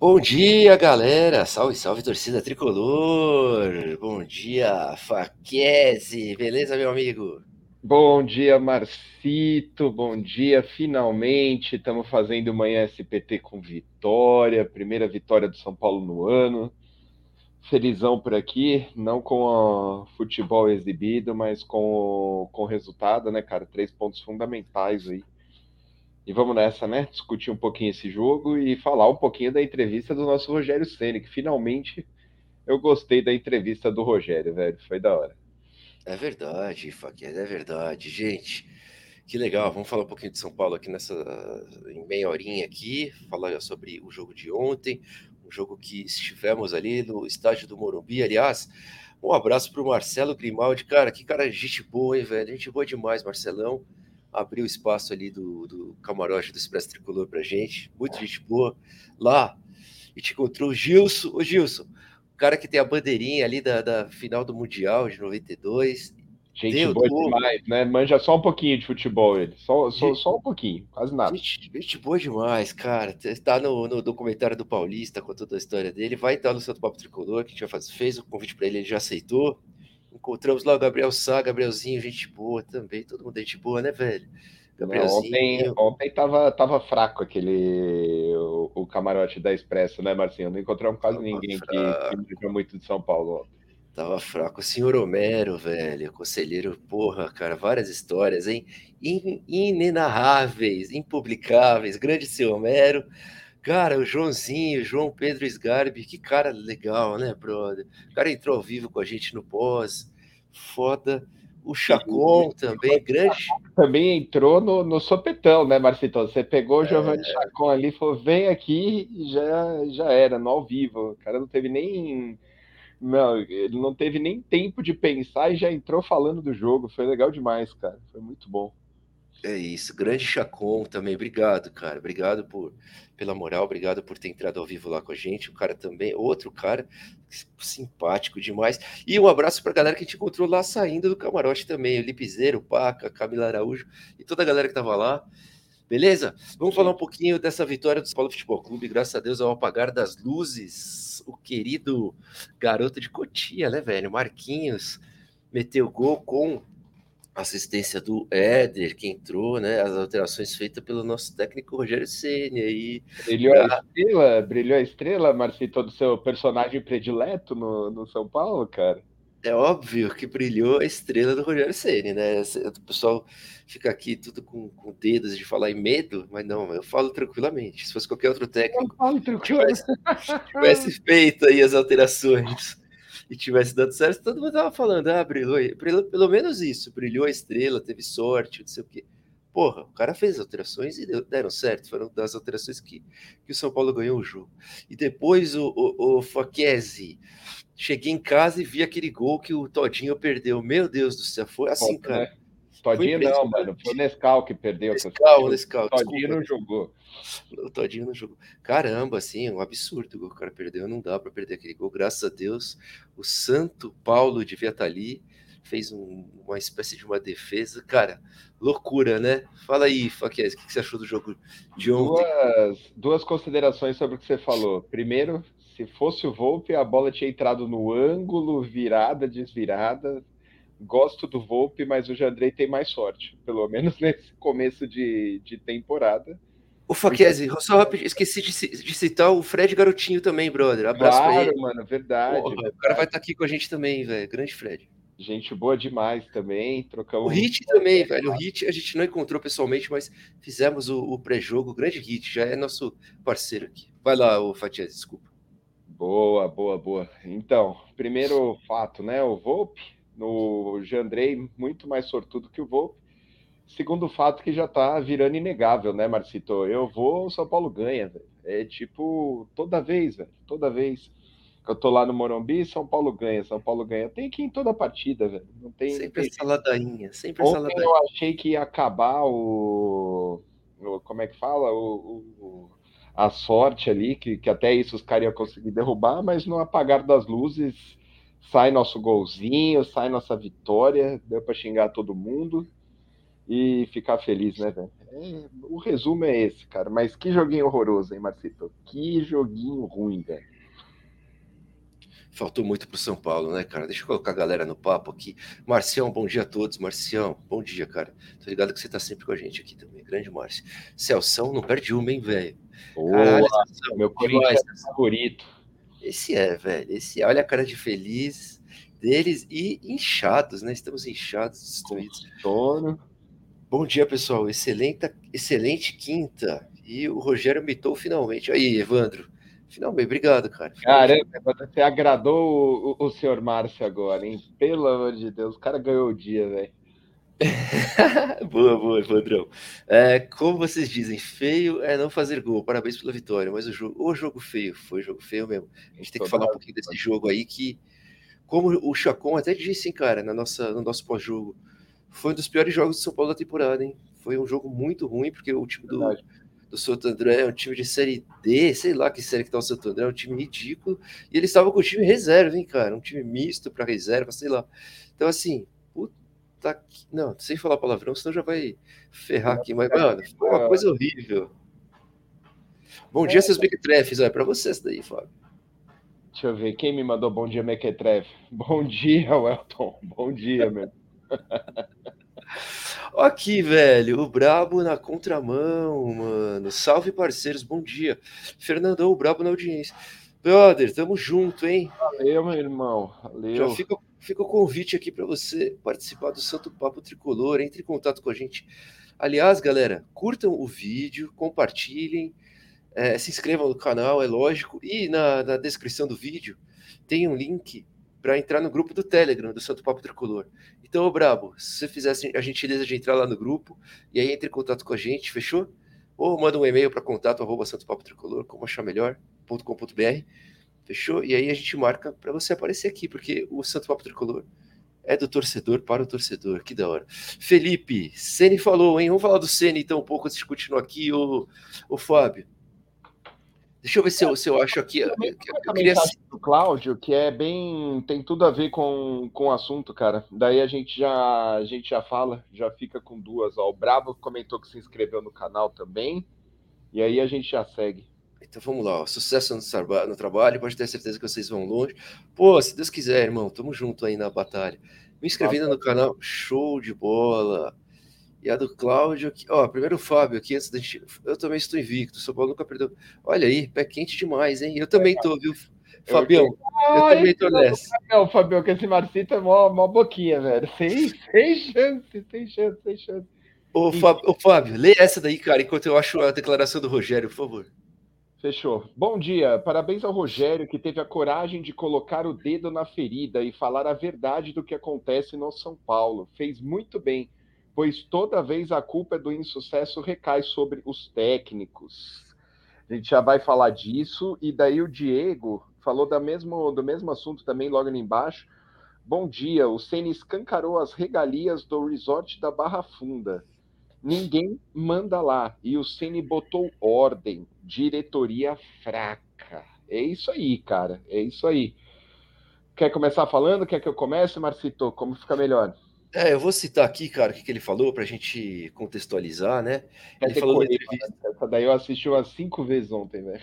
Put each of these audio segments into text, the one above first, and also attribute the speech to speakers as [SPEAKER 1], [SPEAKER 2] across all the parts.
[SPEAKER 1] Bom dia, galera! Salve, salve, torcida tricolor! Bom dia, Faquese! Beleza, meu amigo?
[SPEAKER 2] Bom dia, Marcito! Bom dia! Finalmente estamos fazendo manhã SPT com vitória, primeira vitória do São Paulo no ano. Felizão por aqui, não com o futebol exibido, mas com, com o resultado, né, cara? Três pontos fundamentais aí e vamos nessa, né? Discutir um pouquinho esse jogo e falar um pouquinho da entrevista do nosso Rogério Ceni, que finalmente eu gostei da entrevista do Rogério, velho. Foi da hora.
[SPEAKER 1] É verdade, Faquinha, é verdade. Gente, que legal. Vamos falar um pouquinho de São Paulo aqui nessa em meia horinha aqui, falar sobre o jogo de ontem, um jogo que estivemos ali no estádio do Morumbi. Aliás, um abraço para o Marcelo Grimaldi, cara, que cara gente boa, hein, velho? Gente boa demais, Marcelão abriu espaço ali do, do camarote do Expresso Tricolor pra gente. Muita gente boa. Lá, e te encontrou o Gilson. Ô, Gilson, o cara que tem a bandeirinha ali da, da final do Mundial de 92.
[SPEAKER 2] Gente Deu boa tudo. demais, né? Manja só um pouquinho de futebol ele. Só, só, só um pouquinho, quase nada.
[SPEAKER 1] Gente, gente boa demais, cara. Está no, no, documentário do Paulista, com toda a história dele. Vai estar no Santo Papo Tricolor, que a gente já faz, fez o convite para ele, ele já aceitou. Encontramos lá o Gabriel Sá, Gabrielzinho, gente boa também. Todo mundo é gente boa, né, velho?
[SPEAKER 2] Gabrielzinho. Ontem, ontem tava, tava fraco aquele o, o camarote da Expresso, né, Marcinho? Não encontramos quase tava ninguém fraco. que, que muito de São Paulo ontem.
[SPEAKER 1] Tava fraco. O senhor Homero, velho, conselheiro, porra, cara, várias histórias, hein? In, inenarráveis, impublicáveis. Grande seu Homero. Cara, o Joãozinho, João Pedro Sgarbi, que cara legal, né, brother? O cara entrou ao vivo com a gente no pós, foda. O Chacon também, grande.
[SPEAKER 2] Também entrou no, no sopetão, né, Marcito? Você pegou o é... Giovanni Chacon ali falou: vem aqui e já, já era, no ao vivo. O cara não teve nem. Não, ele não teve nem tempo de pensar e já entrou falando do jogo. Foi legal demais, cara. Foi muito bom.
[SPEAKER 1] É isso, grande Chacon também, obrigado, cara, obrigado por, pela moral, obrigado por ter entrado ao vivo lá com a gente, o cara também, outro cara, simpático demais, e um abraço para a galera que a gente encontrou lá saindo do camarote também, o Lipizeiro, o Paca, Camila Araújo e toda a galera que tava lá, beleza? Vamos Sim. falar um pouquinho dessa vitória do São Paulo Futebol Clube, graças a Deus ao apagar das luzes, o querido garoto de Cotia, né, velho, Marquinhos, meteu gol com assistência do Éder, que entrou, né? As alterações feitas pelo nosso técnico Rogério Ceni aí.
[SPEAKER 2] Brilhou a estrela, brilhou a estrela, Marcito, do seu personagem predileto no, no São Paulo, cara.
[SPEAKER 1] É óbvio que brilhou a estrela do Rogério Ceni, né? O pessoal fica aqui tudo com, com dedos de falar em medo, mas não, eu falo tranquilamente. Se fosse qualquer outro técnico, tivesse, tivesse feito aí as alterações e tivesse dado certo, todo mundo tava falando, ah, brilhou, brilhou, pelo menos isso, brilhou a estrela, teve sorte, não sei o quê. Porra, o cara fez alterações e deram certo, foram das alterações que, que o São Paulo ganhou o jogo. E depois o, o, o Faquese, cheguei em casa e vi aquele gol que o Todinho perdeu. Meu Deus do céu, foi assim, cara. Né?
[SPEAKER 2] Todinho não, mano. Foi o Nescau que perdeu.
[SPEAKER 1] Nescau, Nescau.
[SPEAKER 2] Todinho não jogou.
[SPEAKER 1] O Todinho não jogou. Caramba, assim, um absurdo o gol que o cara perdeu. Não dá para perder aquele gol. Graças a Deus, o Santo Paulo devia estar tá ali. Fez um, uma espécie de uma defesa. Cara, loucura, né? Fala aí, Faquez, o que você achou do jogo de ontem?
[SPEAKER 2] Duas, duas considerações sobre o que você falou. Primeiro, se fosse o Volpe, a bola tinha entrado no ângulo, virada, desvirada, gosto do Volpe, mas o Jandrei tem mais sorte, pelo menos nesse começo de, de temporada.
[SPEAKER 1] O Faquese, só rápido, esqueci de, de, citar o Fred Garotinho também, brother. Abraço
[SPEAKER 2] claro, pra ele. mano, verdade, Porra, verdade.
[SPEAKER 1] O cara vai estar tá aqui com a gente também, velho. Grande Fred.
[SPEAKER 2] Gente boa demais também, trocamos...
[SPEAKER 1] O Hit também, velho. O Hit a gente não encontrou pessoalmente, mas fizemos o, o pré-jogo. Grande Hit, já é nosso parceiro aqui. Vai lá, o Fatias, desculpa.
[SPEAKER 2] Boa, boa, boa. Então, primeiro fato, né? O Volpe no Jandrei muito mais sortudo que o Volpe. Segundo fato que já tá virando inegável, né, Marcito? Eu vou, o São Paulo ganha, velho. É tipo, toda vez, velho. Toda vez que eu tô lá no Morumbi, São Paulo ganha, São Paulo ganha. Tem que ir em toda partida, velho. Não tem.
[SPEAKER 1] Sempre tem... essa ladainha, sempre
[SPEAKER 2] Ontem
[SPEAKER 1] essa ladainha.
[SPEAKER 2] Eu achei que ia acabar o. o como é que fala? O, o, a sorte ali, que, que até isso os caras iam conseguir derrubar, mas no apagar das luzes sai nosso golzinho, sai nossa vitória, deu para xingar todo mundo. e ficar feliz, né, velho? É, o resumo é esse, cara. Mas que joguinho horroroso, hein, Marcito? Que joguinho ruim, velho.
[SPEAKER 1] Faltou muito pro São Paulo, né, cara? Deixa eu colocar a galera no papo aqui. Marcião, bom dia a todos. Marcião, bom dia, cara. Tô ligado que você tá sempre com a gente aqui também. Grande Márcio. Celção, não perde uma, hein, velho?
[SPEAKER 2] meu Corinthians favorito.
[SPEAKER 1] Esse é, velho. Esse é. Olha a cara de feliz deles e inchados, né? Estamos inchados, destruídos.
[SPEAKER 2] Sono.
[SPEAKER 1] Bom dia, pessoal. Excelente, excelente quinta. E o Rogério mitou finalmente. Aí, Evandro. Finalmente, obrigado, cara.
[SPEAKER 2] Caramba, você agradou o, o, senhor Márcio agora, hein? Pelo amor de Deus, o cara ganhou o dia, velho.
[SPEAKER 1] boa, boa, Evandrão. É, como vocês dizem, feio é não fazer gol. Parabéns pela vitória, mas o jogo, o jogo feio, foi jogo feio mesmo. A gente tem que falar um pouquinho desse jogo aí que, como o Chacon até disse, hein, cara, na nossa, no nosso pós-jogo, foi um dos piores jogos do São Paulo da temporada, hein? Foi um jogo muito ruim, porque o time do, do Santo André é um time de série D, sei lá que série que tá o Santo André, é um time ridículo. E eles estavam com o time reserva, hein, cara? Um time misto para reserva, sei lá. Então, assim, puta que. Não, sem falar palavrão, senão já vai ferrar aqui. Mas, mano, foi uma coisa horrível. Bom dia, seus Mequetrefes. É para vocês daí, Fábio.
[SPEAKER 2] Deixa eu ver, quem me mandou bom dia, Mequetrefe? Bom dia, Welton. Bom dia, meu.
[SPEAKER 1] Aqui, velho, o Brabo na contramão, mano. Salve, parceiros, bom dia. Fernandão, o Brabo na audiência. Brother, tamo junto, hein?
[SPEAKER 2] Valeu, meu irmão. Valeu.
[SPEAKER 1] Já fica, fica o convite aqui para você participar do Santo Papo Tricolor. Entre em contato com a gente. Aliás, galera, curtam o vídeo, compartilhem, é, se inscrevam no canal, é lógico. E na, na descrição do vídeo tem um link para entrar no grupo do Telegram do Santo Papo Tricolor. Então, ô Brabo, se você fizesse a gentileza de entrar lá no grupo e aí entre em contato com a gente, fechou? Ou manda um e-mail para contato arroba Santo Papo Tricolor, como achar melhor.com.br, fechou? E aí a gente marca para você aparecer aqui, porque o Santo Papo Tricolor é do torcedor para o torcedor, que da hora. Felipe, Ceni falou, hein? Vamos falar do Ceni então um pouco antes de continuar aqui, o, o Fábio. Deixa eu ver se eu, se eu acho aqui. Eu, eu,
[SPEAKER 2] eu queria... do Cláudio, que é bem. tem tudo a ver com, com o assunto, cara. Daí a gente já a gente já fala, já fica com duas. Ó. O Bravo comentou que se inscreveu no canal também. E aí a gente já segue.
[SPEAKER 1] Então vamos lá, ó. sucesso no, no trabalho, pode ter certeza que vocês vão longe. Pô, se Deus quiser, irmão, tamo junto aí na batalha. Me inscrevendo no canal, show de bola. E a do Cláudio, ó, primeiro o Fábio aqui, antes da gente. Eu também estou invicto, São Paulo nunca perdeu. Olha aí, pé quente demais, hein? Eu também tô, viu, Fabião? Eu, eu também tô nessa.
[SPEAKER 2] Não, Fabião, que esse Marcito é mó, mó boquinha, velho. Sem, sem chance, sem chance, sem chance.
[SPEAKER 1] Ô, Fábio, ô, Fábio, lê essa daí, cara, enquanto eu acho a declaração do Rogério, por favor.
[SPEAKER 2] Fechou. Bom dia. Parabéns ao Rogério, que teve a coragem de colocar o dedo na ferida e falar a verdade do que acontece no São Paulo. Fez muito bem pois toda vez a culpa do insucesso recai sobre os técnicos. A gente já vai falar disso, e daí o Diego falou da mesmo, do mesmo assunto também logo ali embaixo. Bom dia, o Ceni escancarou as regalias do resort da Barra Funda. Ninguém manda lá. E o Ceni botou ordem, diretoria fraca. É isso aí, cara. É isso aí. Quer começar falando? Quer que eu comece, Marcito? Como fica melhor?
[SPEAKER 1] É, eu vou citar aqui, cara, o que, que ele falou para a gente contextualizar, né? Ele falou na entrevista.
[SPEAKER 2] Essa daí eu assisti umas cinco vezes ontem, velho.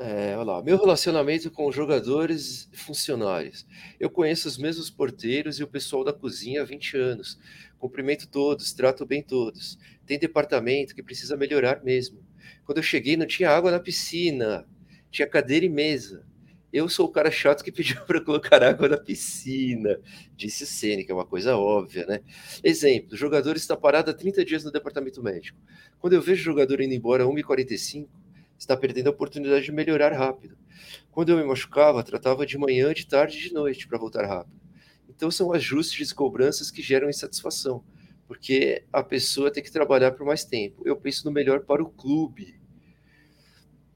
[SPEAKER 1] É, olha lá. Meu relacionamento com jogadores e funcionários. Eu conheço os mesmos porteiros e o pessoal da cozinha há 20 anos. Cumprimento todos, trato bem todos. Tem departamento que precisa melhorar mesmo. Quando eu cheguei, não tinha água na piscina, tinha cadeira e mesa. Eu sou o cara chato que pediu para colocar água na piscina, disse que é uma coisa óbvia, né? Exemplo: o jogador está parado há 30 dias no departamento médico. Quando eu vejo o jogador indo embora a 1h45, está perdendo a oportunidade de melhorar rápido. Quando eu me machucava, tratava de manhã, de tarde e de noite para voltar rápido. Então são ajustes e cobranças que geram insatisfação, porque a pessoa tem que trabalhar por mais tempo. Eu penso no melhor para o clube,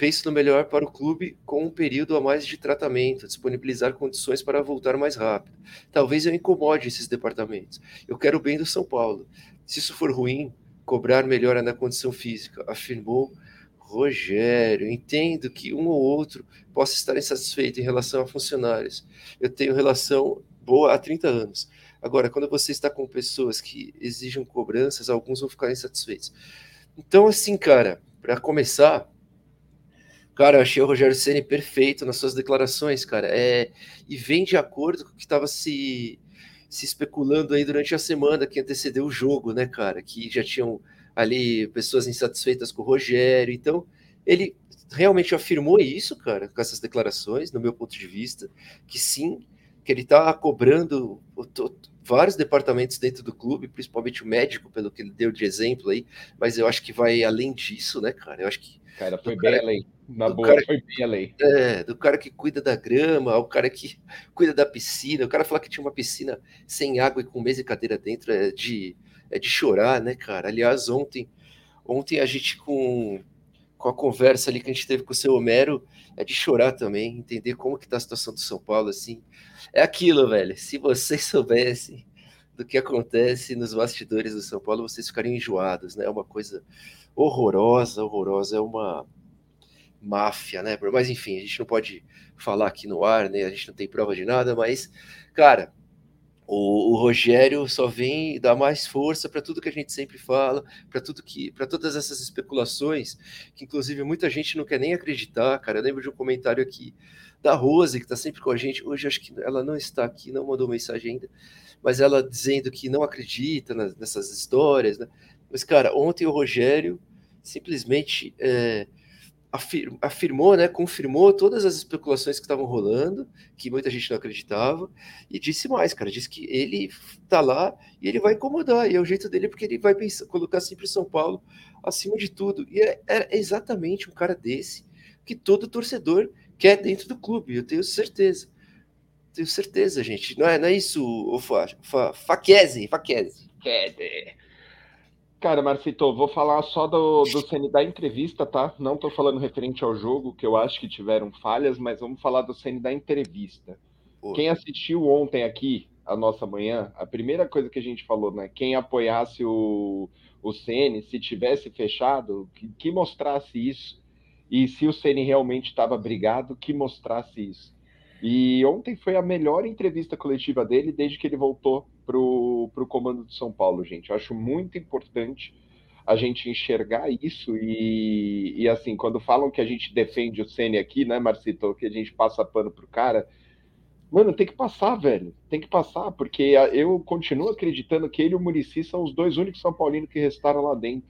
[SPEAKER 1] Penso no melhor para o clube com um período a mais de tratamento, disponibilizar condições para voltar mais rápido. Talvez eu incomode esses departamentos. Eu quero o bem do São Paulo. Se isso for ruim, cobrar melhora na condição física, afirmou Rogério. Entendo que um ou outro possa estar insatisfeito em relação a funcionários. Eu tenho relação boa há 30 anos, Agora, quando você está com pessoas que exigem cobranças, alguns vão ficar insatisfeitos. Então, assim, cara, para começar, cara, eu achei o Rogério Ceni perfeito nas suas declarações, cara. É, e vem de acordo com o que estava se, se especulando aí durante a semana que antecedeu o jogo, né, cara? Que já tinham ali pessoas insatisfeitas com o Rogério. Então, ele realmente afirmou isso, cara, com essas declarações, no meu ponto de vista, que sim, que ele está cobrando vários departamentos dentro do clube, principalmente o médico, pelo que ele deu de exemplo aí, mas eu acho que vai além disso, né, cara? Eu acho que.
[SPEAKER 2] Cara, foi bem cara, além. Na boa,
[SPEAKER 1] cara,
[SPEAKER 2] foi bem além.
[SPEAKER 1] É, do cara que cuida da grama, o cara que cuida da piscina, o cara falar que tinha uma piscina sem água e com mesa e cadeira dentro é de, é de chorar, né, cara? Aliás, ontem, ontem a gente com com a conversa ali que a gente teve com o seu Homero, é de chorar também, entender como que tá a situação do São Paulo, assim. É aquilo, velho. Se vocês soubessem do que acontece nos bastidores do São Paulo, vocês ficariam enjoados, né? É uma coisa horrorosa, horrorosa, é uma máfia, né? Mas enfim, a gente não pode falar aqui no ar, né? A gente não tem prova de nada, mas, cara, o, o, Rogério só vem dar mais força para tudo que a gente sempre fala, para tudo que, para todas essas especulações, que inclusive muita gente não quer nem acreditar, cara. Eu lembro de um comentário aqui da Rose, que está sempre com a gente. Hoje acho que ela não está aqui, não mandou mensagem ainda, mas ela dizendo que não acredita nessas histórias, né? Mas, cara, ontem o Rogério simplesmente é, afir, afirmou, né, confirmou todas as especulações que estavam rolando, que muita gente não acreditava, e disse mais, cara, disse que ele tá lá e ele vai incomodar, e é o jeito dele porque ele vai pensar, colocar sempre São Paulo acima de tudo. E é, é exatamente um cara desse que todo torcedor quer dentro do clube, eu tenho certeza. Tenho certeza, gente. Não é, não é isso, o Fa, Fa, Faquese, Faquese.
[SPEAKER 2] Cara, Marcito, vou falar só do, do CN da entrevista, tá? Não tô falando referente ao jogo, que eu acho que tiveram falhas, mas vamos falar do CN da entrevista. Quem assistiu ontem aqui, a nossa manhã, a primeira coisa que a gente falou, né? Quem apoiasse o, o CN, se tivesse fechado, que, que mostrasse isso. E se o CN realmente estava brigado, que mostrasse isso. E ontem foi a melhor entrevista coletiva dele desde que ele voltou para o comando de São Paulo, gente. Eu acho muito importante a gente enxergar isso e, e assim, quando falam que a gente defende o Ceni aqui, né, Marcito, que a gente passa pano pro cara, mano, tem que passar, velho, tem que passar, porque eu continuo acreditando que ele e o Murici são os dois únicos São Paulinos que restaram lá dentro.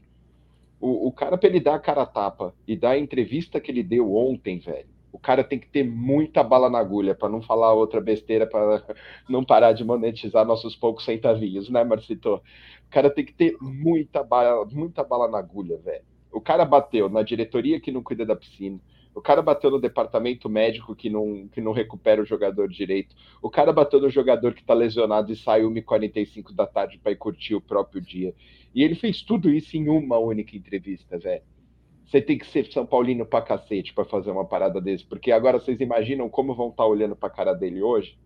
[SPEAKER 2] O, o cara, para ele dar a cara a tapa e dar a entrevista que ele deu ontem, velho, o cara tem que ter muita bala na agulha para não falar outra besteira, para não parar de monetizar nossos poucos centavinhos, né, Marcito? O cara tem que ter muita bala, muita bala na agulha, velho. O cara bateu na diretoria que não cuida da piscina. O cara bateu no departamento médico que não, que não recupera o jogador direito. O cara bateu no jogador que tá lesionado e sai 1h45 da tarde para ir curtir o próprio dia. E ele fez tudo isso em uma única entrevista, velho. Você tem que ser São Paulino pra cacete pra fazer uma parada desse. Porque agora vocês imaginam como vão estar tá olhando pra cara dele hoje?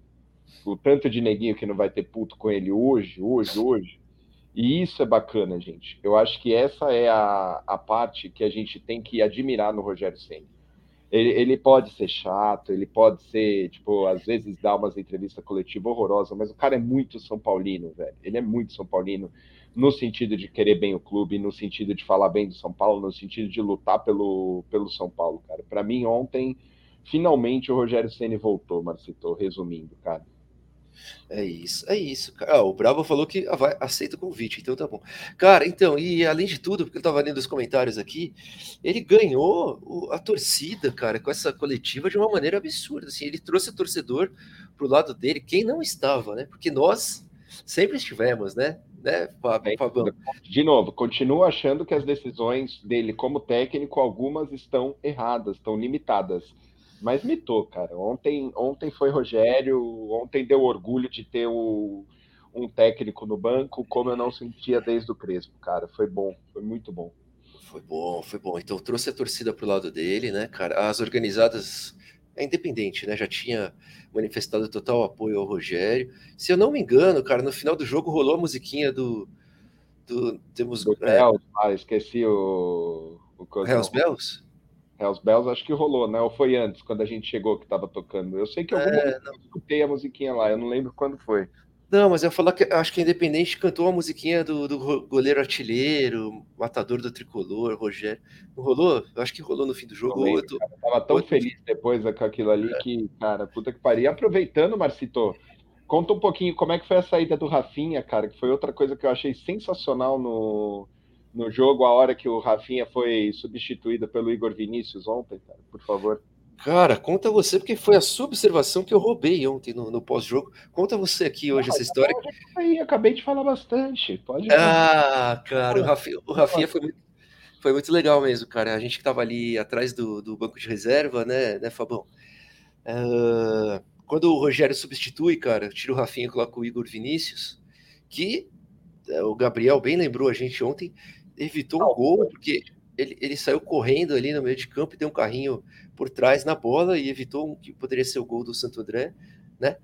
[SPEAKER 2] O tanto de neguinho que não vai ter puto com ele hoje, hoje, hoje. E isso é bacana, gente. Eu acho que essa é a, a parte que a gente tem que admirar no Rogério Senna. Ele, ele, pode ser chato, ele pode ser, tipo, às vezes dar umas entrevistas coletivas horrorosas, mas o cara é muito São Paulino, velho. Ele é muito São Paulino no sentido de querer bem o clube, no sentido de falar bem do São Paulo, no sentido de lutar pelo, pelo São Paulo, cara. Para mim, ontem, finalmente o Rogério Ceni voltou, Marcito, resumindo, cara.
[SPEAKER 1] É isso, é isso. Ah, o Bravo falou que vai, aceita o convite, então tá bom. Cara, então, e além de tudo, porque eu tava lendo os comentários aqui, ele ganhou a torcida, cara, com essa coletiva de uma maneira absurda. Assim, ele trouxe o torcedor pro lado dele, quem não estava, né? Porque nós sempre estivemos, né? Né,
[SPEAKER 2] Fábio? De novo, continuo achando que as decisões dele como técnico, algumas estão erradas, estão limitadas. Mas mitou, cara. Ontem, ontem foi Rogério, ontem deu orgulho de ter o, um técnico no banco, como eu não sentia desde o Crespo, cara. Foi bom, foi muito bom.
[SPEAKER 1] Foi bom, foi bom. Então trouxe a torcida pro lado dele, né, cara? As organizadas é independente, né? Já tinha manifestado total apoio ao Rogério. Se eu não me engano, cara, no final do jogo rolou a musiquinha do. do temos.
[SPEAKER 2] Do é, Hells, ah, esqueci o.
[SPEAKER 1] o Hells Bells?
[SPEAKER 2] Hells Bells acho que rolou, né? Ou foi antes, quando a gente chegou que tava tocando? Eu sei que eu é, não... escutei a musiquinha lá, eu não lembro quando foi.
[SPEAKER 1] Não, mas eu falar que acho que a Independente cantou a musiquinha do, do goleiro artilheiro, matador do tricolor, Rogério. Não rolou? Eu acho que rolou no fim do jogo.
[SPEAKER 2] Lembro, eu tô... tava tão feliz depois com aquilo ali é. que, cara, puta que pariu. Aproveitando, Marcito, conta um pouquinho como é que foi a saída do Rafinha, cara, que foi outra coisa que eu achei sensacional no, no jogo, a hora que o Rafinha foi substituído pelo Igor Vinícius ontem, cara, por favor.
[SPEAKER 1] Cara, conta você, porque foi a sua observação que eu roubei ontem no, no pós-jogo. Conta você aqui hoje ah, essa história.
[SPEAKER 2] Aí, acabei de falar bastante. Pode
[SPEAKER 1] Ah, cara, o Rafinha, o Rafinha foi, muito, foi muito legal mesmo, cara. A gente que tava ali atrás do, do banco de reserva, né, né Fabão? Uh, quando o Rogério substitui, cara, tira o Rafinha e coloca o Igor Vinícius, que uh, o Gabriel bem lembrou a gente ontem, evitou um gol, porque ele, ele saiu correndo ali no meio de campo e deu um carrinho por trás na bola e evitou o que poderia ser o gol do Santo André, né?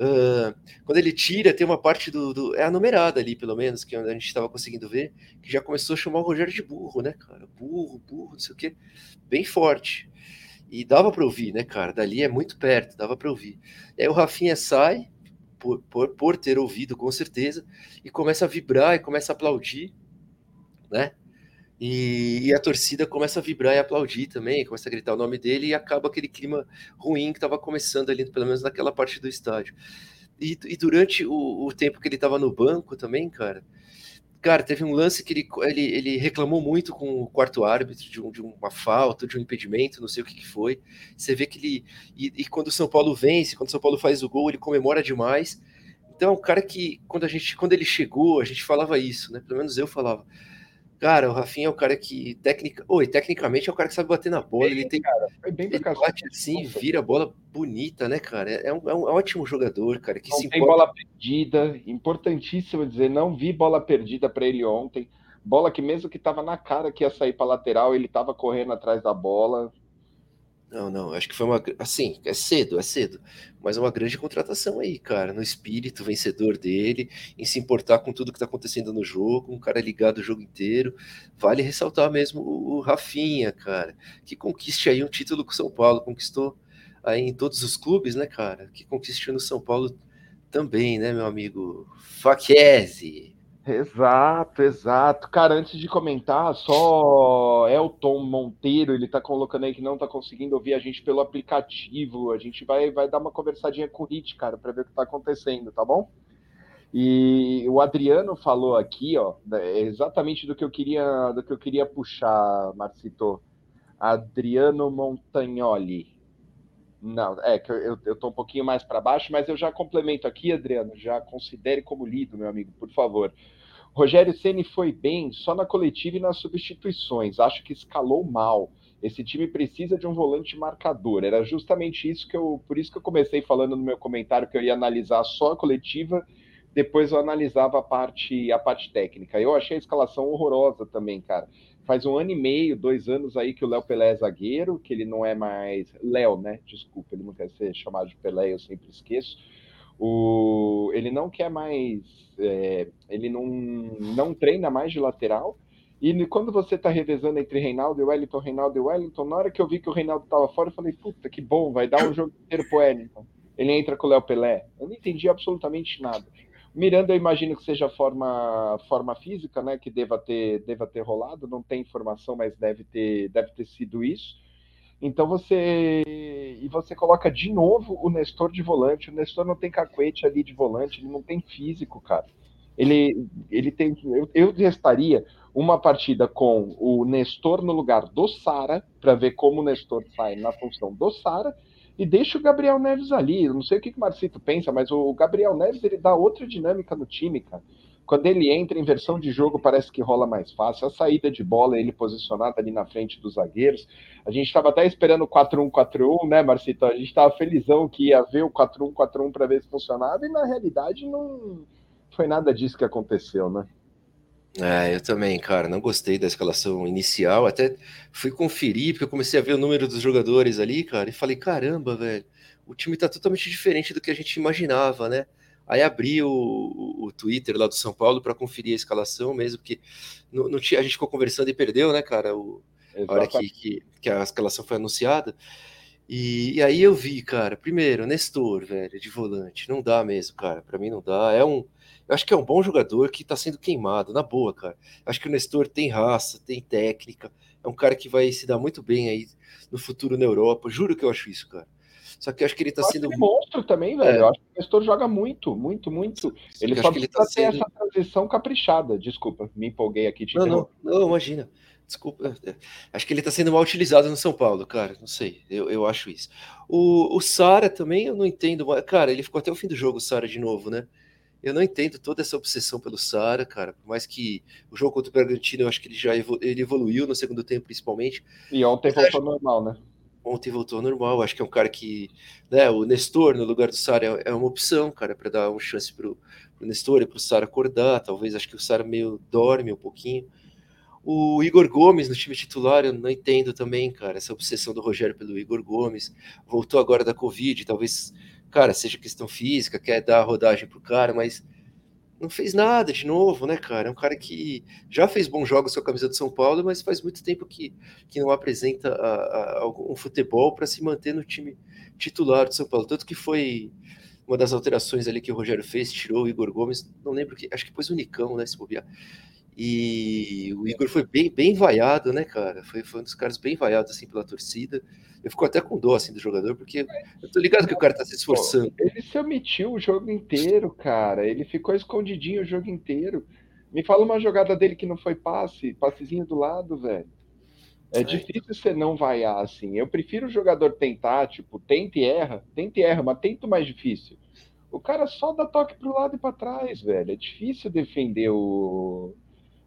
[SPEAKER 1] Uh, quando ele tira, tem uma parte do, do, É a numerada ali, pelo menos, que a gente estava conseguindo ver, que já começou a chamar o Rogério de burro, né, cara? Burro, burro, não sei o quê. Bem forte. E dava para ouvir, né, cara? Dali é muito perto, dava para ouvir. E aí o Rafinha sai, por, por, por ter ouvido, com certeza, e começa a vibrar e começa a aplaudir, né? E, e, a torcida começa a vibrar e aplaudir também, começa a gritar o nome dele e acaba aquele clima ruim que estava começando ali, pelo menos naquela parte do estádio. E, e durante o, o, tempo que ele estava no banco também, cara, cara, teve um lance que ele, ele, ele reclamou muito com o quarto árbitro de, um, de, uma falta, de um impedimento, não sei o que, que foi. Você vê que ele. E, e quando o São Paulo vence, quando o São Paulo faz o gol, ele comemora demais. Então, é um cara que, quando, a gente, quando ele chegou, a gente falava isso, né? Pelo menos eu falava Cara, o Rafinha é o cara que técnica, oi, tecnicamente é o cara que sabe bater na bola. Bem, ele tem, cara, foi bem ele bate assim, vira a bola bonita, né, cara? É um, é um ótimo jogador, cara. Que
[SPEAKER 2] não se tem importa... bola perdida, importantíssimo dizer, não vi bola perdida para ele ontem. Bola que mesmo que estava na cara que ia sair para lateral, ele estava correndo atrás da bola.
[SPEAKER 1] Não, não, acho que foi uma. Assim, é cedo, é cedo. Mas é uma grande contratação aí, cara. No espírito vencedor dele, em se importar com tudo que tá acontecendo no jogo, um cara ligado o jogo inteiro. Vale ressaltar mesmo o, Rafinha, cara. Que conquiste aí um título com o São Paulo. Conquistou aí em todos os clubes, né, cara? Que conquiste no São Paulo também, né, meu amigo? Faquese.
[SPEAKER 2] Exato, exato. Cara, antes de comentar, só Elton Monteiro, ele tá colocando aí que não tá conseguindo ouvir a gente pelo aplicativo. A gente vai, vai dar uma conversadinha com o Hit, cara, para ver o que tá acontecendo, tá bom? E o Adriano falou aqui, ó, exatamente do que eu queria, do que eu queria puxar, Marcito. Adriano Montagnoli. Não, é que eu, eu tô um pouquinho mais para baixo, mas eu já complemento aqui, Adriano. Já considere como lido, meu amigo, por favor. Rogério Ceni foi bem só na coletiva e nas substituições. Acho que escalou mal. Esse time precisa de um volante marcador. Era justamente isso que eu, por isso que eu comecei falando no meu comentário que eu ia analisar só a coletiva, depois eu analisava a parte, a parte técnica. Eu achei a escalação horrorosa também, cara. Faz um ano e meio, dois anos aí que o Léo Pelé é zagueiro, que ele não é mais Léo, né? Desculpa, ele não quer ser chamado de Pelé, eu sempre esqueço o, ele não quer mais, é, ele não, não treina mais de lateral. E quando você está revezando entre Reinaldo e Wellington, Reinaldo e Wellington, na hora que eu vi que o Reinaldo estava fora, eu falei, puta, que bom, vai dar um jogo inteiro pro Wellington. Ele entra com o Léo Pelé. Eu não entendi absolutamente nada. Miranda, eu imagino que seja forma, forma física, né? Que deva ter, deva ter rolado. Não tem informação, mas deve ter, deve ter sido isso. Então você e você coloca de novo o Nestor de volante. O Nestor não tem cacuete ali de volante, ele não tem físico, cara. Ele, ele tem. Eu, eu testaria uma partida com o Nestor no lugar do Sara, para ver como o Nestor sai na função do Sara, e deixa o Gabriel Neves ali. Eu não sei o que, que o Marcito pensa, mas o Gabriel Neves ele dá outra dinâmica no time, cara. Quando ele entra em versão de jogo, parece que rola mais fácil. A saída de bola, ele posicionado ali na frente dos zagueiros. A gente estava até esperando o 4-1-4-1, né, Marcito? A gente estava felizão que ia ver o 4-1-4-1 para ver se funcionava, e na realidade não foi nada disso que aconteceu, né?
[SPEAKER 1] É, eu também, cara, não gostei da escalação inicial. Até fui conferir, porque eu comecei a ver o número dos jogadores ali, cara, e falei: caramba, velho, o time tá totalmente diferente do que a gente imaginava, né? Aí abri o, o Twitter lá do São Paulo para conferir a escalação mesmo, porque não, não, tinha, a gente ficou conversando e perdeu, né, cara? O, a hora que, que, que, a escalação foi anunciada. E, e, aí eu vi, cara, primeiro, Nestor, velho, de volante. Não dá mesmo, cara. Para mim não dá. É um. Eu acho que é um bom jogador que tá sendo queimado, na boa, cara. Acho que o Nestor tem raça, tem técnica. É um cara que vai se dar muito bem aí no futuro na Europa. Juro que eu acho isso, cara. Só que eu acho que ele tá eu sendo. Ele
[SPEAKER 2] monstro também, velho. É. Eu acho que o Nestor joga muito, muito, muito. Ele só precisa tá ter sendo... essa transição caprichada. Desculpa, me empolguei aqui.
[SPEAKER 1] Te não, não, não, imagina. Desculpa, é, acho que ele está sendo mal utilizado no São Paulo, cara. Não sei, eu, eu acho isso. O, o Sara também, eu não entendo. Cara, ele ficou até o fim do jogo, o Sara, de novo, né? Eu não entendo toda essa obsessão pelo Sara, cara. Por mais que o jogo contra o Bragantino, eu acho que ele já evolu ele evoluiu no segundo tempo, principalmente.
[SPEAKER 2] E ontem voltou acho... normal, né?
[SPEAKER 1] Ontem voltou normal. Acho que é um cara que. Né, o Nestor, no lugar do Sara, é, é uma opção, cara, para dar uma chance pro, pro Nestor e pro Sara acordar. Talvez acho que o Sara meio dorme um pouquinho. O Igor Gomes no time titular, eu não entendo também, cara, essa obsessão do Rogério pelo Igor Gomes. Voltou agora da Covid, talvez, cara, seja questão física, quer dar rodagem pro cara, mas não fez nada de novo, né, cara? É um cara que já fez bons jogos com a camisa do São Paulo, mas faz muito tempo que, que não apresenta a, a, um futebol para se manter no time titular do São Paulo. Tanto que foi uma das alterações ali que o Rogério fez, tirou o Igor Gomes, não lembro que, acho que pôs o Nicão, né, se bobear. E o Igor foi bem, bem vaiado, né, cara? Foi, foi um dos caras bem vaiados, assim, pela torcida. Eu fico até com dó, assim, do jogador, porque eu tô ligado que o cara tá se esforçando.
[SPEAKER 2] Ele se omitiu o jogo inteiro, cara. Ele ficou escondidinho o jogo inteiro. Me fala uma jogada dele que não foi passe, passezinho do lado, velho. É, é difícil você não vaiar, assim. Eu prefiro o jogador tentar, tipo, tenta e erra, tenta e erra, mas tenta o mais difícil. O cara só dá toque pro lado e para trás, velho. É difícil defender o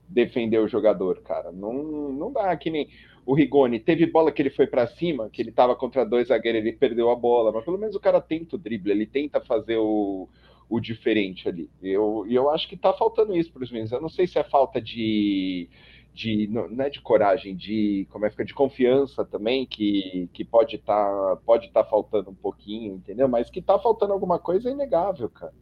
[SPEAKER 2] defender o jogador, cara. Não, não dá que nem o Rigoni. Teve bola que ele foi para cima, que ele tava contra dois zagueiros, ele perdeu a bola, mas pelo menos o cara tenta o drible, ele tenta fazer o, o diferente ali. E eu, eu acho que tá faltando isso para os meninos. Eu não sei se é falta de de não é de coragem, de como é que fica de confiança também que, que pode estar tá, pode tá faltando um pouquinho, entendeu? Mas que tá faltando alguma coisa é inegável, cara.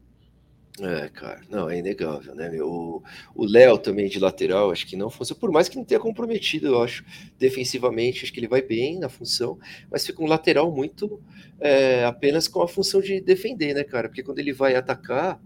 [SPEAKER 1] É, cara, não, é inegável, né? O Léo também de lateral, acho que não funciona, por mais que não tenha comprometido, eu acho, defensivamente, acho que ele vai bem na função, mas fica um lateral muito é, apenas com a função de defender, né, cara? Porque quando ele vai atacar,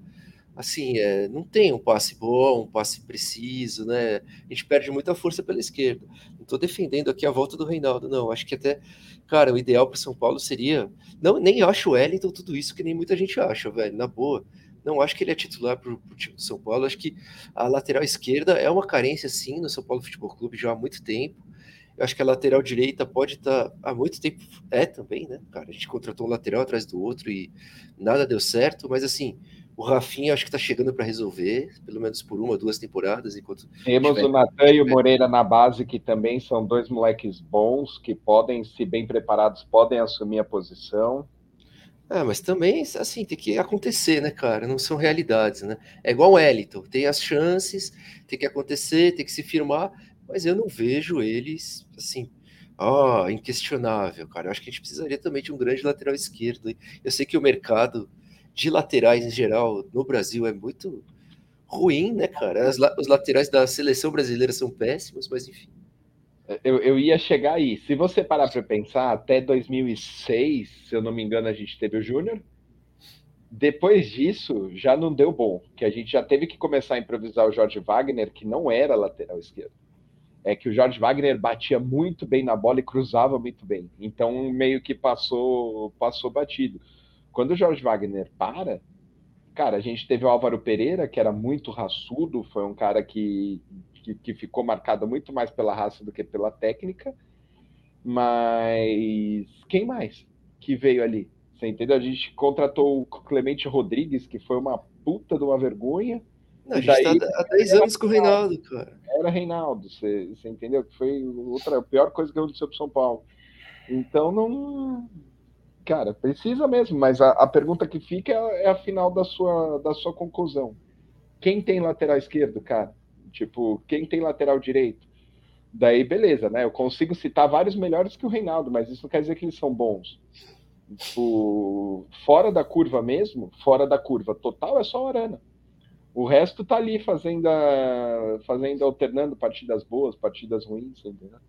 [SPEAKER 1] assim, é, não tem um passe bom, um passe preciso, né? A gente perde muita força pela esquerda. Não tô defendendo aqui a volta do Reinaldo, não. Acho que até, cara, o ideal para São Paulo seria. Não, nem acho o Wellington tudo isso que nem muita gente acha, velho, na boa não acho que ele é titular para o time do São Paulo. Acho que a lateral esquerda é uma carência, sim, no São Paulo Futebol Clube já há muito tempo. Eu acho que a lateral direita pode estar tá, há muito tempo. É também, né, cara? A gente contratou um lateral atrás do outro e nada deu certo, mas assim. O Rafinha acho que está chegando para resolver, pelo menos por uma, duas temporadas. enquanto
[SPEAKER 2] Temos tiver... o Natan e o Moreira na base, que também são dois moleques bons, que podem, se bem preparados, podem assumir a posição.
[SPEAKER 1] Ah, mas também, assim, tem que acontecer, né, cara? Não são realidades, né? É igual o Wellington, tem as chances, tem que acontecer, tem que se firmar, mas eu não vejo eles, assim, ó, oh, inquestionável, cara. Eu acho que a gente precisaria também de um grande lateral esquerdo. Eu sei que o mercado de laterais em geral no Brasil é muito ruim, né, cara? As, os laterais da seleção brasileira são péssimos, mas enfim.
[SPEAKER 2] Eu, eu ia chegar aí. Se você parar para pensar, até 2006, se eu não me engano, a gente teve o Júnior. Depois disso, já não deu bom, que a gente já teve que começar a improvisar o Jorge Wagner, que não era lateral esquerdo. É que o Jorge Wagner batia muito bem na bola e cruzava muito bem. Então, meio que passou, passou batido. Quando o Jorge Wagner para, cara, a gente teve o Álvaro Pereira, que era muito raçudo, foi um cara que que, que ficou marcada muito mais pela raça do que pela técnica. Mas quem mais que veio ali? Você entendeu? A gente contratou o Clemente Rodrigues, que foi uma puta de uma vergonha.
[SPEAKER 1] Não, a gente daí, tá há 10 anos com o Reinaldo, cara.
[SPEAKER 2] Era Reinaldo, você, você entendeu? Que foi outra, a pior coisa que aconteceu pro São Paulo. Então não. Cara, precisa mesmo, mas a, a pergunta que fica é, é a final da sua, da sua conclusão. Quem tem lateral esquerdo, cara? Tipo, quem tem lateral direito? Daí, beleza, né? Eu consigo citar vários melhores que o Reinaldo, mas isso não quer dizer que eles são bons. Tipo, fora da curva mesmo, fora da curva total é só o Arana. O resto tá ali fazendo, a, fazendo alternando partidas boas, partidas ruins, entendeu?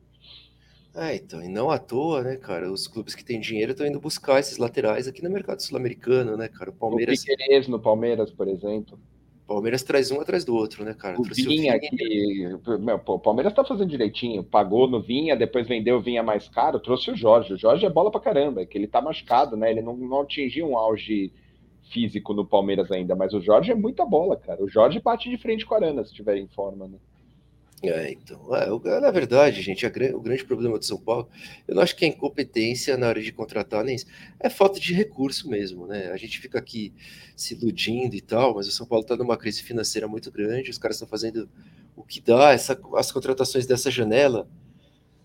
[SPEAKER 1] É, então, e não à toa, né, cara? Os clubes que têm dinheiro estão indo buscar esses laterais aqui no mercado sul-americano, né, cara? O
[SPEAKER 2] Palmeiras. O Piqueires no Palmeiras, por exemplo.
[SPEAKER 1] Palmeiras traz um atrás do outro, né, cara?
[SPEAKER 2] O Vinha, o que. Meu, pô, o Palmeiras tá fazendo direitinho. Pagou no Vinha, depois vendeu o Vinha mais caro, trouxe o Jorge. O Jorge é bola pra caramba, é que ele tá machucado, né? Ele não, não atingiu um auge físico no Palmeiras ainda, mas o Jorge é muita bola, cara. O Jorge bate de frente com a Arana, se tiver em forma, né?
[SPEAKER 1] É, então, é, na verdade, gente, a, o grande problema do São Paulo, eu não acho que é incompetência na hora de contratar, nem isso, é falta de recurso mesmo, né? A gente fica aqui se iludindo e tal, mas o São Paulo está numa crise financeira muito grande, os caras estão fazendo o que dá, essa, as contratações dessa janela,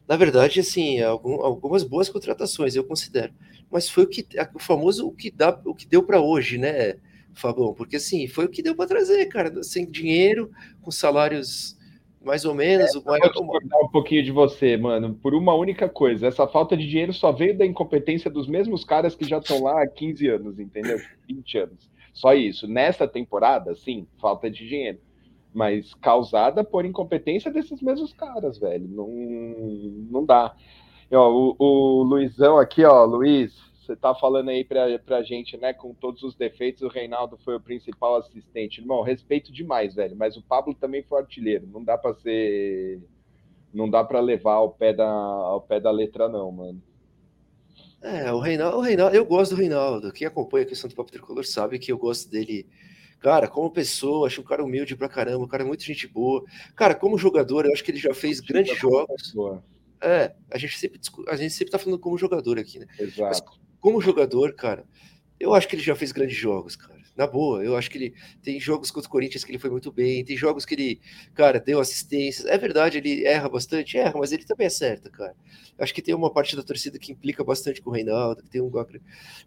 [SPEAKER 1] na verdade, assim, algum, algumas boas contratações, eu considero, mas foi o que, o famoso o que dá, o que deu para hoje, né, Fabão? Porque assim, foi o que deu para trazer, cara, sem dinheiro, com salários mais ou menos. É, o
[SPEAKER 2] maior... Vou discordar um pouquinho de você, mano, por uma única coisa. Essa falta de dinheiro só veio da incompetência dos mesmos caras que já estão lá há 15 anos, entendeu? 20 anos. Só isso. Nessa temporada, sim, falta de dinheiro. Mas causada por incompetência desses mesmos caras, velho. Não, não dá. E, ó, o, o Luizão aqui, ó, Luiz, você tá falando aí pra, pra gente, né? Com todos os defeitos, o Reinaldo foi o principal assistente. Irmão, respeito demais, velho. Mas o Pablo também foi artilheiro. Não dá para ser. Não dá para levar ao pé, da, ao pé da letra, não, mano.
[SPEAKER 1] É, o Reinaldo, o Reinaldo, eu gosto do Reinaldo. Quem acompanha a questão do Papo Tricolor sabe que eu gosto dele. Cara, como pessoa, acho um cara humilde pra caramba, um cara muito gente boa. Cara, como jogador, eu acho que ele já fez grandes jogos. Pessoa. É, a gente sempre a gente sempre tá falando como jogador aqui, né?
[SPEAKER 2] Exato. Mas
[SPEAKER 1] como jogador, cara, eu acho que ele já fez grandes jogos, cara. Na boa, eu acho que ele tem jogos contra o Corinthians que ele foi muito bem, tem jogos que ele, cara, deu assistências. É verdade, ele erra bastante, erra, mas ele também acerta, cara. Acho que tem uma parte da torcida que implica bastante com o Reinaldo, que tem um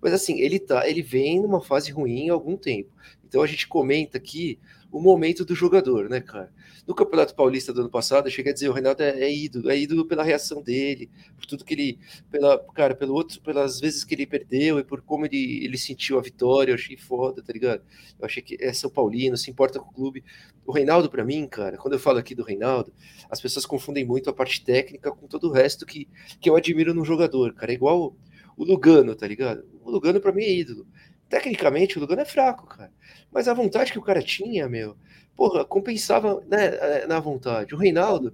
[SPEAKER 1] Mas assim, ele tá, ele vem numa fase ruim há algum tempo. Então a gente comenta aqui o momento do jogador, né, cara? No Campeonato Paulista do ano passado, eu cheguei a dizer, o Reinaldo é, é ídolo, é ídolo pela reação dele, por tudo que ele, pela, cara, pelo outro, pelas vezes que ele perdeu e por como ele, ele sentiu a vitória, eu achei foda, tá ligado? Eu achei que é São Paulino, se importa com o clube. O Reinaldo, para mim, cara, quando eu falo aqui do Reinaldo, as pessoas confundem muito a parte técnica com todo o resto que, que eu admiro no jogador, cara. É igual o Lugano, tá ligado? O Lugano, para mim, é ídolo. Tecnicamente, o Lugano é fraco, cara. Mas a vontade que o cara tinha, meu, porra, compensava né, é, na vontade. O Reinaldo,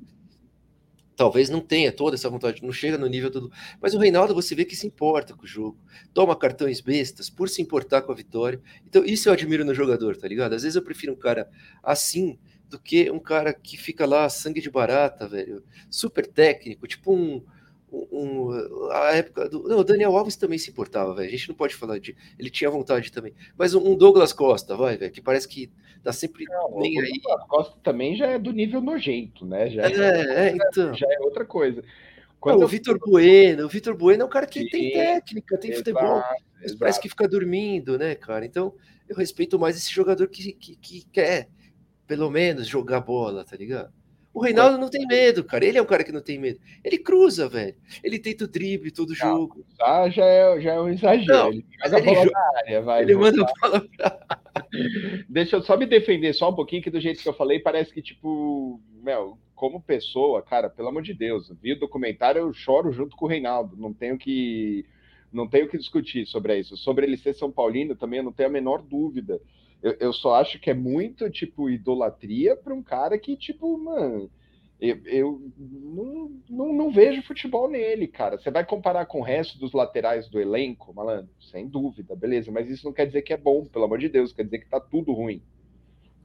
[SPEAKER 1] talvez não tenha toda essa vontade, não chega no nível do. Mas o Reinaldo, você vê que se importa com o jogo, toma cartões bestas por se importar com a vitória. Então, isso eu admiro no jogador, tá ligado? Às vezes eu prefiro um cara assim do que um cara que fica lá sangue de barata, velho, super técnico, tipo um um, a época do. Não, o Daniel Alves também se importava, velho. A gente não pode falar de. Ele tinha vontade também. Mas um Douglas Costa, vai, velho, que parece que tá sempre não, nem
[SPEAKER 2] o aí. Douglas Costa também já é do nível nojento, né? Já é,
[SPEAKER 1] é, é então.
[SPEAKER 2] Já é outra coisa.
[SPEAKER 1] Quando não, o Vitor Bueno, o Vitor Bueno é um cara que Sim, tem técnica, tem exato, futebol, mas exato. parece que fica dormindo, né, cara? Então, eu respeito mais esse jogador que, que, que quer, pelo menos, jogar bola, tá ligado? O Reinaldo não tem medo, cara. Ele é um cara que não tem medo. Ele cruza, velho. Ele tenta o drible todo jogo.
[SPEAKER 2] Ah, já é, já é um exagero. Não, ele joga ele, bola na área, vai.
[SPEAKER 1] Ele manda a bola pra...
[SPEAKER 2] Deixa eu só me defender só um pouquinho, que do jeito que eu falei, parece que, tipo, meu, como pessoa, cara, pelo amor de Deus, vi o documentário, eu choro junto com o Reinaldo. Não tenho que. Não tenho que discutir sobre isso. Sobre ele ser São Paulino, também eu não tenho a menor dúvida. Eu, eu só acho que é muito, tipo, idolatria para um cara que, tipo, mano, eu, eu não, não, não, vejo futebol nele, cara. Você vai comparar com o resto dos laterais do elenco, malandro? Sem dúvida, beleza. Mas isso não quer dizer que é bom, pelo amor de Deus. Quer dizer que tá tudo ruim.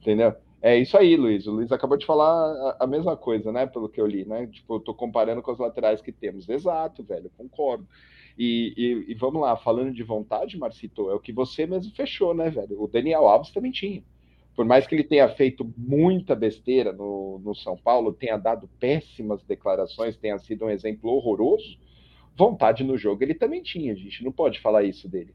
[SPEAKER 2] Entendeu? É isso aí, Luiz. O Luiz acabou de falar a, a mesma coisa, né? Pelo que eu li, né? Tipo, eu tô comparando com as laterais que temos. Exato, velho, concordo. E, e, e, vamos lá, falando de vontade, Marcito, é o que você mesmo fechou, né, velho? O Daniel Alves também tinha. Por mais que ele tenha feito muita besteira no, no São Paulo, tenha dado péssimas declarações, tenha sido um exemplo horroroso, vontade no jogo ele também tinha, a gente não pode falar isso dele.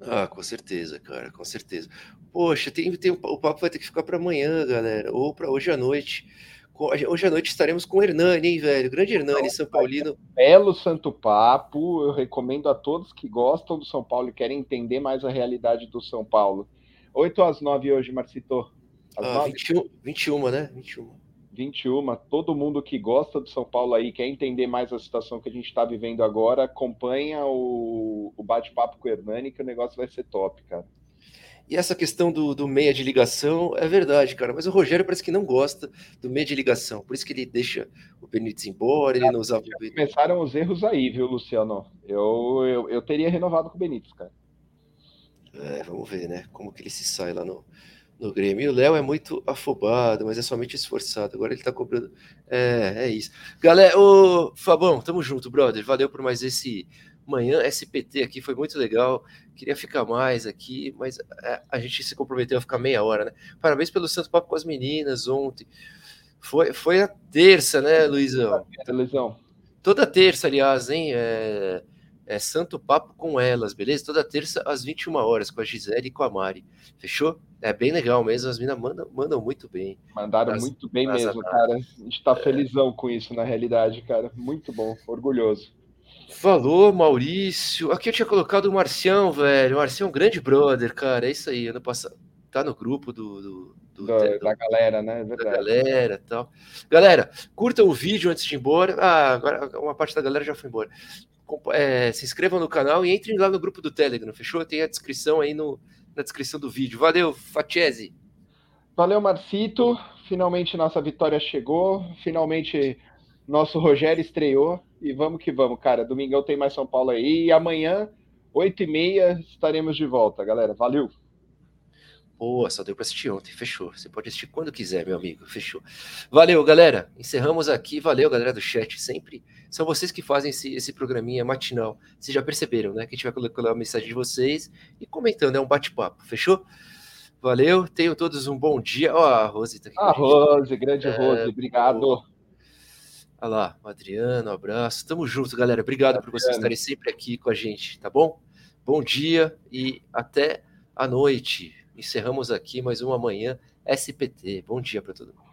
[SPEAKER 1] Ah, com certeza, cara, com certeza. Poxa, tem, tem, o papo vai ter que ficar para amanhã, galera, ou para hoje à noite. Hoje à noite estaremos com o Hernani, hein, velho? Grande Hernani, então, São Paulino.
[SPEAKER 2] Belo Santo Papo. Eu recomendo a todos que gostam do São Paulo e querem entender mais a realidade do São Paulo. 8 às 9 hoje, Marcito.
[SPEAKER 1] Às ah, 9? 21, 21, né? 21.
[SPEAKER 2] 21. Todo mundo que gosta do São Paulo aí, quer entender mais a situação que a gente está vivendo agora, acompanha o, o bate-papo com o Hernani, que o negócio vai ser top, cara.
[SPEAKER 1] E essa questão do, do, meia de ligação é verdade, cara. Mas o Rogério parece que não gosta do meia de ligação. Por isso que ele deixa o Benítez embora, ele não usava o
[SPEAKER 2] Benítez. Começaram os erros aí, viu, Luciano? Eu, eu, eu teria renovado com o Benítez, cara.
[SPEAKER 1] É, vamos ver, né? Como que ele se sai lá no, no Grêmio. E o Léo é muito afobado, mas é somente esforçado. Agora ele tá cobrando. É, é isso. Galera, ô Fabão, tamo junto, brother. Valeu por mais esse manhã SPT aqui, foi muito legal. Queria ficar mais aqui, mas é, a gente se comprometeu a ficar meia hora, né? Parabéns pelo Santo Papo com as meninas ontem. Foi, foi a terça, né, Luizão?
[SPEAKER 2] Luizão.
[SPEAKER 1] Toda terça, aliás, hein? É, é Santo Papo com elas, beleza? Toda terça às 21 horas, com a Gisele e com a Mari. Fechou? É bem legal mesmo, as meninas mandam, mandam muito bem.
[SPEAKER 2] Mandaram nas, muito bem mesmo, cara. A gente tá é... felizão com isso, na realidade, cara. Muito bom, orgulhoso.
[SPEAKER 1] Falou, Maurício. Aqui eu tinha colocado o Marcião, velho. O Marcião é um grande brother, cara. É isso aí. Ano passado. Tá no grupo do. do, do,
[SPEAKER 2] do da galera, né? É
[SPEAKER 1] da galera tal. Galera, curtam o vídeo antes de ir embora. Ah, agora uma parte da galera já foi embora. É, se inscrevam no canal e entrem lá no grupo do Telegram, fechou? Tem a descrição aí no, na descrição do vídeo. Valeu, Fatiese.
[SPEAKER 2] Valeu, Marcito. Finalmente nossa vitória chegou. Finalmente nosso Rogério estreou. E vamos que vamos, cara. Domingão tem mais São Paulo aí. E amanhã, 8h30, estaremos de volta, galera. Valeu!
[SPEAKER 1] Boa, só deu para assistir ontem, fechou. Você pode assistir quando quiser, meu amigo, fechou. Valeu, galera. Encerramos aqui. Valeu, galera do chat. Sempre são vocês que fazem esse, esse programinha matinal. Vocês já perceberam, né? Que a gente vai colocando a mensagem de vocês e comentando. É um bate-papo, fechou? Valeu, tenham todos um bom dia. Ó, oh, a Rose tá aqui.
[SPEAKER 2] A Rose, grande é, Rose, obrigado.
[SPEAKER 1] Olha lá, o Adriano, um abraço. Tamo junto, galera. Obrigado Adriano. por vocês estarem sempre aqui com a gente, tá bom? Bom dia e até a noite. Encerramos aqui mais uma manhã SPT. Bom dia para todo mundo.